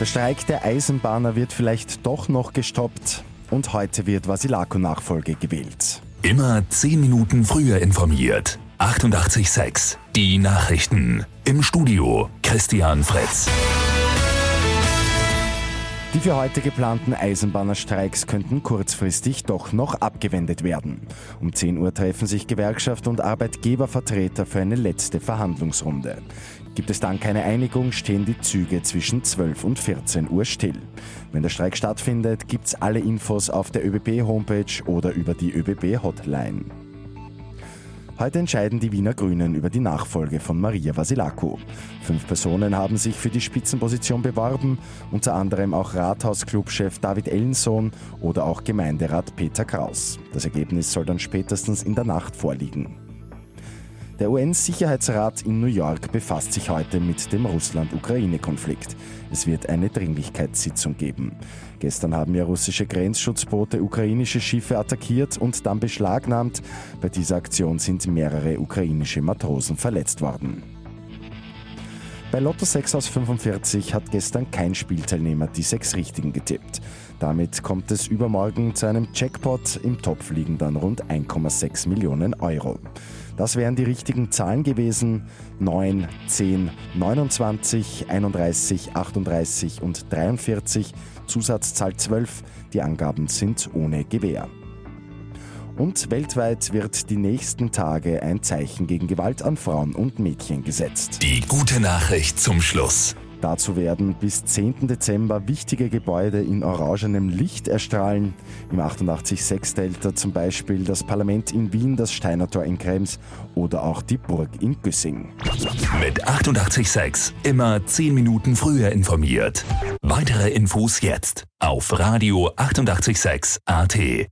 Der Streik der Eisenbahner wird vielleicht doch noch gestoppt und heute wird Vasilako-Nachfolge gewählt. Immer 10 Minuten früher informiert. 88.6 Die Nachrichten. Im Studio Christian Fritz. Die für heute geplanten Eisenbahnerstreiks könnten kurzfristig doch noch abgewendet werden. Um 10 Uhr treffen sich Gewerkschaft und Arbeitgebervertreter für eine letzte Verhandlungsrunde. Gibt es dann keine Einigung, stehen die Züge zwischen 12 und 14 Uhr still. Wenn der Streik stattfindet, gibt's alle Infos auf der ÖBB-Homepage oder über die ÖBB-Hotline. Heute entscheiden die Wiener Grünen über die Nachfolge von Maria Vasilako. Fünf Personen haben sich für die Spitzenposition beworben, unter anderem auch Rathausclubchef David Ellensohn oder auch Gemeinderat Peter Kraus. Das Ergebnis soll dann spätestens in der Nacht vorliegen. Der UN-Sicherheitsrat in New York befasst sich heute mit dem Russland-Ukraine-Konflikt. Es wird eine Dringlichkeitssitzung geben. Gestern haben ja russische Grenzschutzboote ukrainische Schiffe attackiert und dann beschlagnahmt. Bei dieser Aktion sind mehrere ukrainische Matrosen verletzt worden. Bei Lotto 6 aus 45 hat gestern kein Spielteilnehmer die sechs Richtigen getippt. Damit kommt es übermorgen zu einem Jackpot. Im Topf liegen dann rund 1,6 Millionen Euro. Das wären die richtigen Zahlen gewesen. 9, 10, 29, 31, 38 und 43. Zusatzzahl 12. Die Angaben sind ohne Gewähr. Und weltweit wird die nächsten Tage ein Zeichen gegen Gewalt an Frauen und Mädchen gesetzt. Die gute Nachricht zum Schluss. Dazu werden bis 10. Dezember wichtige Gebäude in orangenem Licht erstrahlen. Im 88.6 Delta zum Beispiel das Parlament in Wien, das Steinertor in Krems oder auch die Burg in Güssing. Mit 88.6 immer 10 Minuten früher informiert. Weitere Infos jetzt auf Radio 886 AT.